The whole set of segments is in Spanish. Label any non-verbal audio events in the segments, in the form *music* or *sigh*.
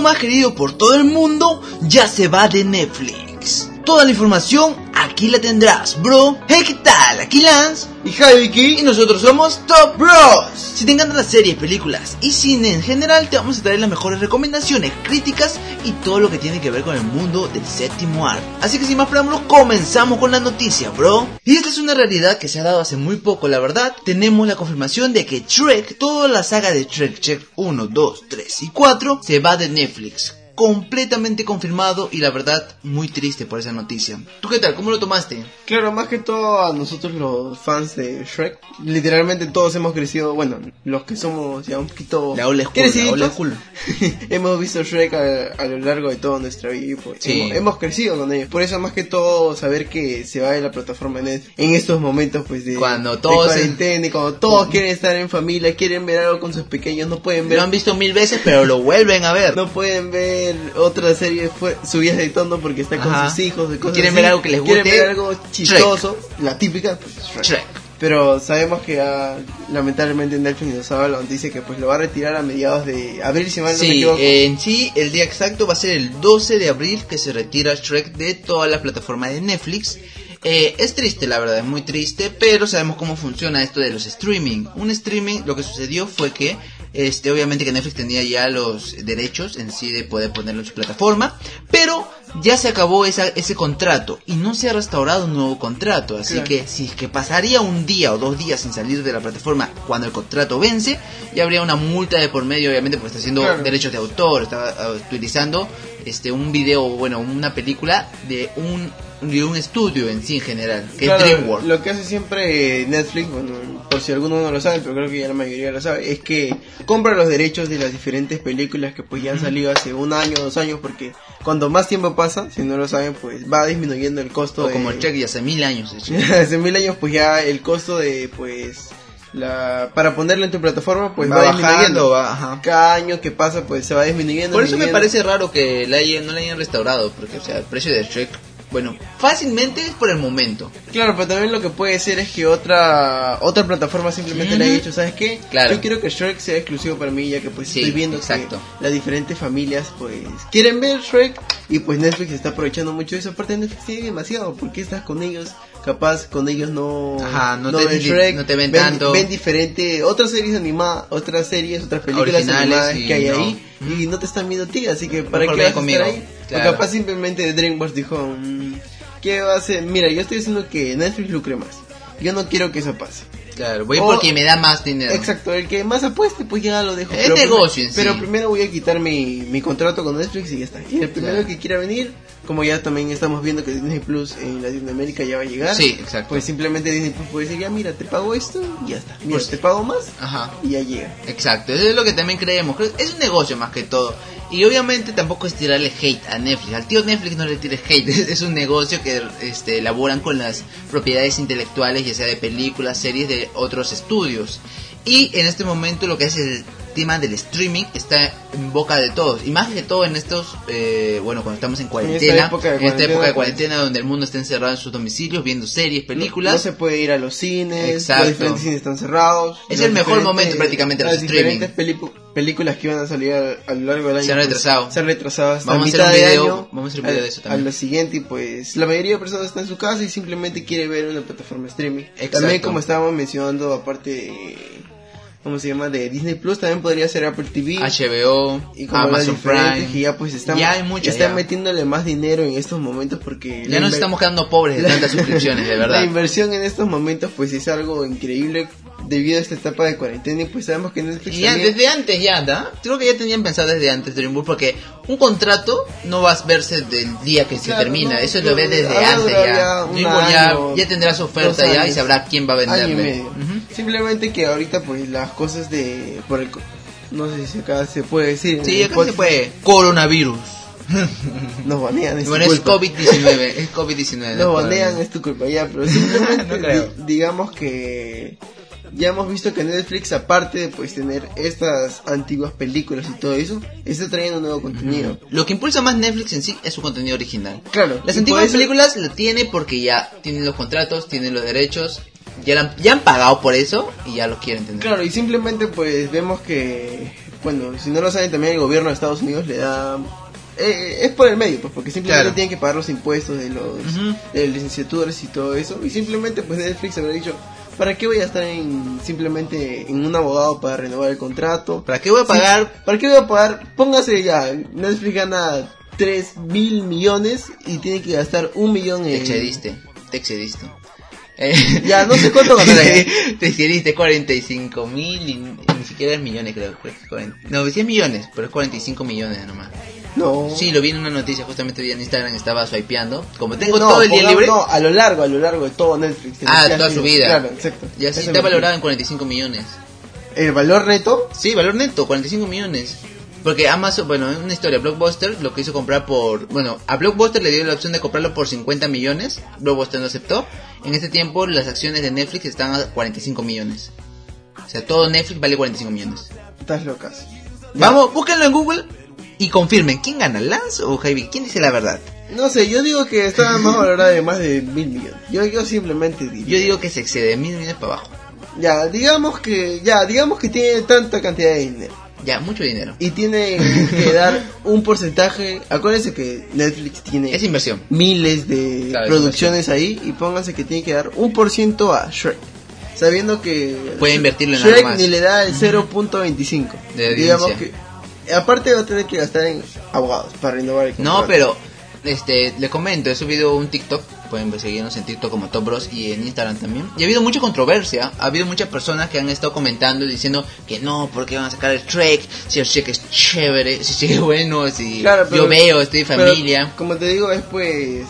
más querido por todo el mundo ya se va de Netflix. Toda la información aquí la tendrás, bro. Hey, ¿qué tal? Aquí Lance y Javi y nosotros somos Top Bros. Si te encantan las series, películas y cine en general, te vamos a traer las mejores recomendaciones, críticas y todo lo que tiene que ver con el mundo del séptimo arte. Así que sin más preámbulos, comenzamos con la noticia, bro. Y esta es una realidad que se ha dado hace muy poco, la verdad. Tenemos la confirmación de que Trek, toda la saga de Trek, Trek 1, 2, 3 y 4, se va de Netflix completamente confirmado y la verdad muy triste por esa noticia. ¿Tú qué tal? ¿Cómo lo tomaste? Claro, más que todo a nosotros los fans de Shrek, literalmente todos hemos crecido, bueno, los que somos ya un poquito la old school, *laughs* hemos visto Shrek a, lo largo de toda nuestra vida y pues, hemos, crecido con ellos. Por eso más que todo saber que se va de la plataforma en estos momentos pues de cuando todos cuando todos quieren estar en familia, quieren ver algo con sus pequeños, no pueden ver. Lo han visto mil veces, pero lo vuelven a ver. *laughs* No pueden ver otra serie fue, de tono porque está con sus hijos. De Quieren ver algo que les guste. Quieren ver algo chistoso. La típica, pues, Pero sabemos que lamentablemente Netflix nos habla dice que pues lo va a retirar a mediados de abril, si mal no sí, en sí, el día exacto va a ser el 12 de abril que se retira Shrek de toda la plataforma de Netflix. Eh, es triste, la verdad, es muy triste, pero sabemos cómo funciona esto de los streaming. Un streaming, lo que sucedió fue que este, obviamente que Netflix tenía ya los derechos en sí de poder ponerlo en su plataforma, pero ya se acabó esa, ese contrato y no se ha restaurado un nuevo contrato. Así que si es que pasaría un día o dos días sin salir de la plataforma cuando el contrato vence, ya habría una multa de por medio, obviamente, porque está haciendo derechos de autor, está ah, utilizando este un video, bueno, una película de un de un estudio en sí en general, que es DreamWorks. Lo que hace siempre Netflix, bueno, por si alguno no lo sabe, pero creo que ya la mayoría lo sabe, es que compra los derechos de las diferentes películas que pues ya han salido hace un año, dos años, porque cuando más tiempo pasa, si no lo saben, pues va disminuyendo el costo. O como el check y hace mil años. *laughs* hace mil años, pues ya el costo de, pues, la para ponerlo en tu plataforma pues va, disminuyendo cada año que pasa pues se va disminuyendo por eso me parece raro que la no la hayan restaurado porque o sea el precio de Shrek bueno, fácilmente es por el momento. Claro, pero también lo que puede ser es que otra otra plataforma simplemente le haya dicho, ¿sabes qué? Claro. Yo quiero que Shrek sea exclusivo para mí, ya que pues estoy viendo exacto. que las diferentes familias pues quieren ver Shrek y pues Netflix está aprovechando mucho eso. Aparte Netflix tiene demasiado, porque estás con ellos? Capaz con ellos no, Ajá, no, te ven Shrek, no te ven, tanto. Ven diferente, otras series animadas, otras series, otras películas animadas que hay ahí y no te están viendo a ti, así que para qué vas a estar ahí. O capaz simplemente DreamWorks dijo, mm, ¿qué va a hacer? Mira, yo estoy diciendo que Netflix lucre más. Yo no quiero que eso pase. Claro, voy porque me da más dinero. Exacto, el que más apueste, pues ya lo dejo. Es negocio en sí. Pero primero voy a quitar mi, mi contrato con Netflix y ya está. Y el primero que quiera venir, como ya también estamos viendo que Disney Plus en Latinoamérica ya va a llegar. Sí, exacto. Pues simplemente Disney Plus puede decir, ya mira, te pago esto y ya está. Mira, pues te pago más Ajá. y ya llega. Exacto, eso es lo que también creemos. Es un negocio más que todo. Y obviamente tampoco es tirarle hate a Netflix. Al tío Netflix no le tires hate. *laughs* Es un negocio que este, elaboran con las propiedades intelectuales, ya sea de películas, series de otros estudios. Y en este momento lo que hace el tema del streaming está en boca de todos. Y más que todo en estos, eh, bueno, cuando estamos en cuarentena. En esta época de cuarentena, pues. donde el mundo está encerrado en sus domicilios, viendo series, películas. No, se puede ir a los cines, Exacto. los diferentes cines están cerrados. Es el mejor momento prácticamente de los streaming películas que iban a salir a, lo largo del año. Se han retrasado. Pues, se han retrasado hasta vamos mitad a hacer un video, año. Vamos a hacer un video de eso también. A lo siguiente, pues la mayoría de personas está en su casa y simplemente quiere ver una plataforma streaming. También como estábamos mencionando, aparte ¿cómo se llama? De Disney Plus, también podría ser Apple TV, HBO, y Amazon Prime. Que ya pues están, ya hay están metiéndole más dinero en estos momentos porque... Ya nos estamos quedando pobres de *laughs* tantas suscripciones, de verdad. La inversión en estos momentos pues es algo increíble debido a esta etapa de cuarentena y pues sabemos que Netflix y ya desde antes ya ¿da? creo que ya tenían pensado desde antes DreamWorks porque un contrato no va a verse del día que se termina eso lo ve desde antes ya DreamWorks ya, tendrá su oferta ya y sabrá quién va a venderle simplemente que ahorita pues las cosas de por el no sé si acá se puede decir sí acá se puede coronavirus *laughs* nos banean, es bueno, es COVID-19, *laughs* es COVID-19. Nos banean, es tu culpa, ya, pero simplemente *laughs* digamos que ya hemos visto que Netflix, aparte de pues tener estas antiguas películas y todo eso, está trayendo nuevo contenido. Lo que impulsa más Netflix en sí es su contenido original. Claro. Las antiguas películas lo tiene porque ya tienen los contratos, tienen los derechos, ya, ya han pagado por eso y ya lo quieren tener. Claro, y simplemente pues vemos que bueno, si no lo saben también el gobierno de Estados Unidos le da eh, es por el medio, pues porque simplemente tienen que pagar los impuestos de los de licenciaturas y todo eso y simplemente pues Netflix habrá dicho ¿Para qué voy a estar en simplemente en un abogado para renovar el contrato? ¿Para qué voy a pagar? ¿Para qué voy a pagar? Póngase ya, Netflix gana 3 mil millones y tiene que gastar un millón en... Te excediste, te excediste. Ya, no sé cuánto *laughs* ganaste. te excediste 45 mil y ni siquiera es millones creo. no, decía millones, pero es 45 millones nomás. No. Sí, lo vi en una noticia, justamente vi en Instagram, estaba swipeando. Como tengo todo el día libre. No, a lo largo, a lo largo de todo Netflix. Ah, toda su vida. Claro, exacto. Y así está valorado en 45 millones. ¿El valor neto? Sí, valor neto, 45 millones. Porque Amazon, bueno, es una historia, Blockbuster lo que hizo comprar por, bueno, a Blockbuster le dio la opción de comprarlo por 50 millones, Blockbuster no aceptó. En este tiempo las acciones de Netflix están a 45 millones. O sea, todo Netflix vale 45 millones. Estás locas. Vamos, búsquenlo en Google y confirmen, ¿quién gana, Lance o Javi? ¿Quién dice la verdad? No sé, yo digo que está más valorada de más de mil millones. Yo, yo simplemente digo. Yo digo que se excede mil millones para abajo. Ya, digamos que, ya, digamos que tiene tanta cantidad de dinero. Ya, mucho dinero. Y tiene que dar un porcentaje. Acuérdense que Netflix tiene. Es inversión. Miles de producciones ahí. Y pónganse que tiene que dar un por ciento a Shrek. Sabiendo que. Puede invertirlo en Shrek ni le da el 0.25. Digamos que aparte va a tener que gastar en abogados para renovar el No, pero este le comento, he subido un TikTok, pueden seguirnos en TikTok como Top Bros y en Instagram también. Y ha habido mucha controversia, ha habido muchas personas que han estado comentando y diciendo que no, porque van a sacar el Trek, si el Trek es chévere, si es *laughs* bueno, si yo veo, estoy familia. como te digo, es pues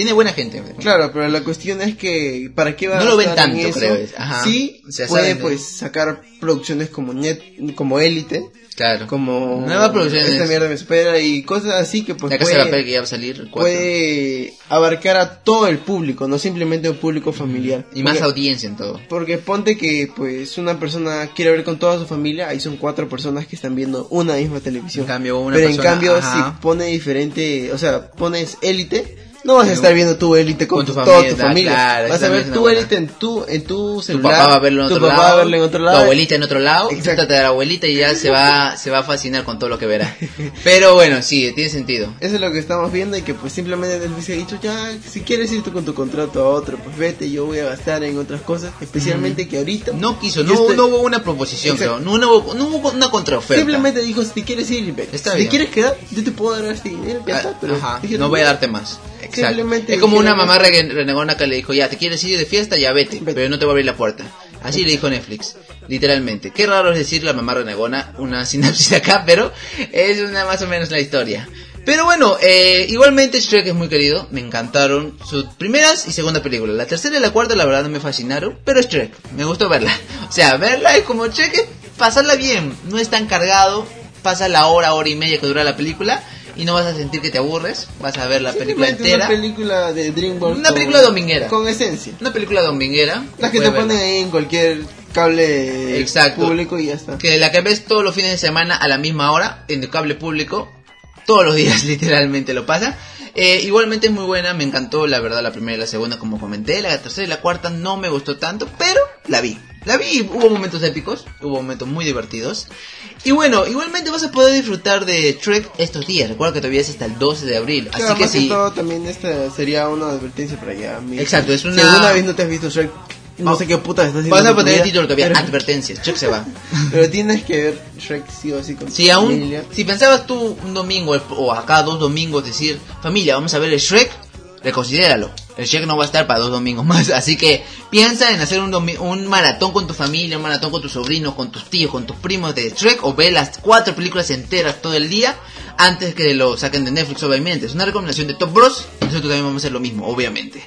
tiene buena gente. Claro, pero la cuestión es que ¿para qué va no a lo ven tanto, creo. Ajá. Sí, puede pues sacar producciones como Net, como Élite Claro. Como nueva producción esta mierda me espera y cosas así que pues puede, que ya va a salir puede abarcar a todo el público, no simplemente un público familiar. Y más audiencia en todo. Porque ponte que pues una persona quiere ver con toda su familia, ahí son cuatro personas que están viendo una misma televisión. En cambio, una Pero en cambio si pone diferente, o sea, pones élite no vas a estar viendo tu élite con, tu toda tu familia. vas a ver tu élite en tu, en tu celular. Tu papá va a verlo en otro, lado, en otro lado. Tu abuelita en otro lado. Exacto. de la abuelita y ya se va, se va a fascinar con todo lo que verá. *laughs* Pero bueno, sí, tiene sentido. Eso es lo que estamos viendo y que pues simplemente se ha dicho ya, si quieres ir tú con tu contrato a otro, pues vete, yo voy a gastar en otras cosas. Especialmente que ahorita... No quiso, no, no hubo una proposición, creo. No, no, hubo, no hubo una contraoferta. Simplemente dijo, si quieres ir, vete. Está si quieres quedar, yo te puedo dar este dinero, ya ah, está. Pero Ajá, no voy a darte más. Es como una mamá renegona que le dijo, ya, te quieres ir de fiesta, ya vete, pero no te voy a abrir la puerta. Así le dijo Netflix, literalmente. Qué raro es decir la mamá renegona, una *laughs* sinapsis acá, pero es una más o menos la historia. Pero bueno, eh, igualmente Shrek es muy querido, me encantaron sus primeras y segunda película. La tercera y la cuarta la verdad no me fascinaron, pero Shrek, me gustó verla. *laughs* O sea, verla es como Shrek, pasarla bien, no es tan cargado, pasa la hora, hora y media que dura la película y no vas a sentir que te aburres, vas a ver la película entera. Una película de DreamWorks. Una película dominguera. Con esencia. Una película dominguera. La que te ponen ahí en cualquier cable público y ya está. Que la que ves todos los fines de semana a la misma hora en el cable público. Todos los días *laughs* literalmente lo pasa. Eh, igualmente es muy buena, me encantó la verdad la primera y la segunda como comenté, la tercera y la cuarta no me gustó tanto, pero la vi. La vi, hubo momentos épicos, hubo momentos muy divertidos. Y bueno, igualmente vas a poder disfrutar de Trek estos días. Recuerda que todavía es hasta el 12 de abril. así que sí. todo, también esta sería una advertencia para allá. Exacto, es una. Si alguna vez no te has visto Trek, no sé qué puta estás haciendo. Vas a poner el título todavía, advertencias, Shrek se va. *laughs* pero tienes que ver Shrek sí o sí con si aún, Si pensabas tú un domingo o acá dos domingos decir, familia, vamos a ver el Shrek, reconsidéralo. El cheque no va a estar para dos domingos más. *laughs* Así que piensa en hacer un, un maratón con tu familia, un maratón con tus sobrinos, con tus tíos, con tus primos de Shrek o ve las cuatro películas enteras todo el día antes que lo saquen de Netflix, obviamente. Es una recomendación de Top Bros. Nosotros también vamos a hacer lo mismo, obviamente.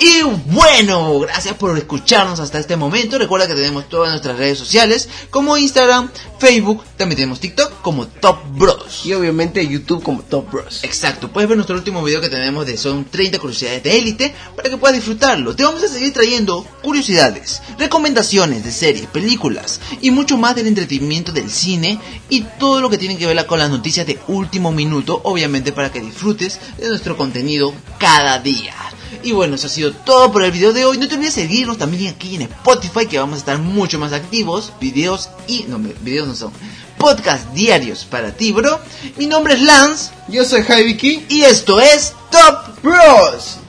Y bueno, gracias por escucharnos hasta este momento. Recuerda que tenemos todas nuestras redes sociales como Instagram, Facebook, también tenemos TikTok como Top Bros. Y obviamente YouTube como Top Bros. Exacto, puedes ver nuestro último video que tenemos de son 30 curiosidades de élite para que puedas disfrutarlo. Te vamos a seguir trayendo curiosidades, recomendaciones de series, películas y mucho más del entretenimiento del cine y todo lo que tiene que ver con las noticias de último minuto, obviamente para que disfrutes de nuestro contenido cada día. Y bueno, eso ha sido todo por el video de hoy. No te olvides seguirnos también aquí en Spotify, que vamos a estar mucho más activos. Videos y. No, videos no son podcast diarios para ti, bro. Mi nombre es Lance. Yo soy Javi Y esto es Top Bros.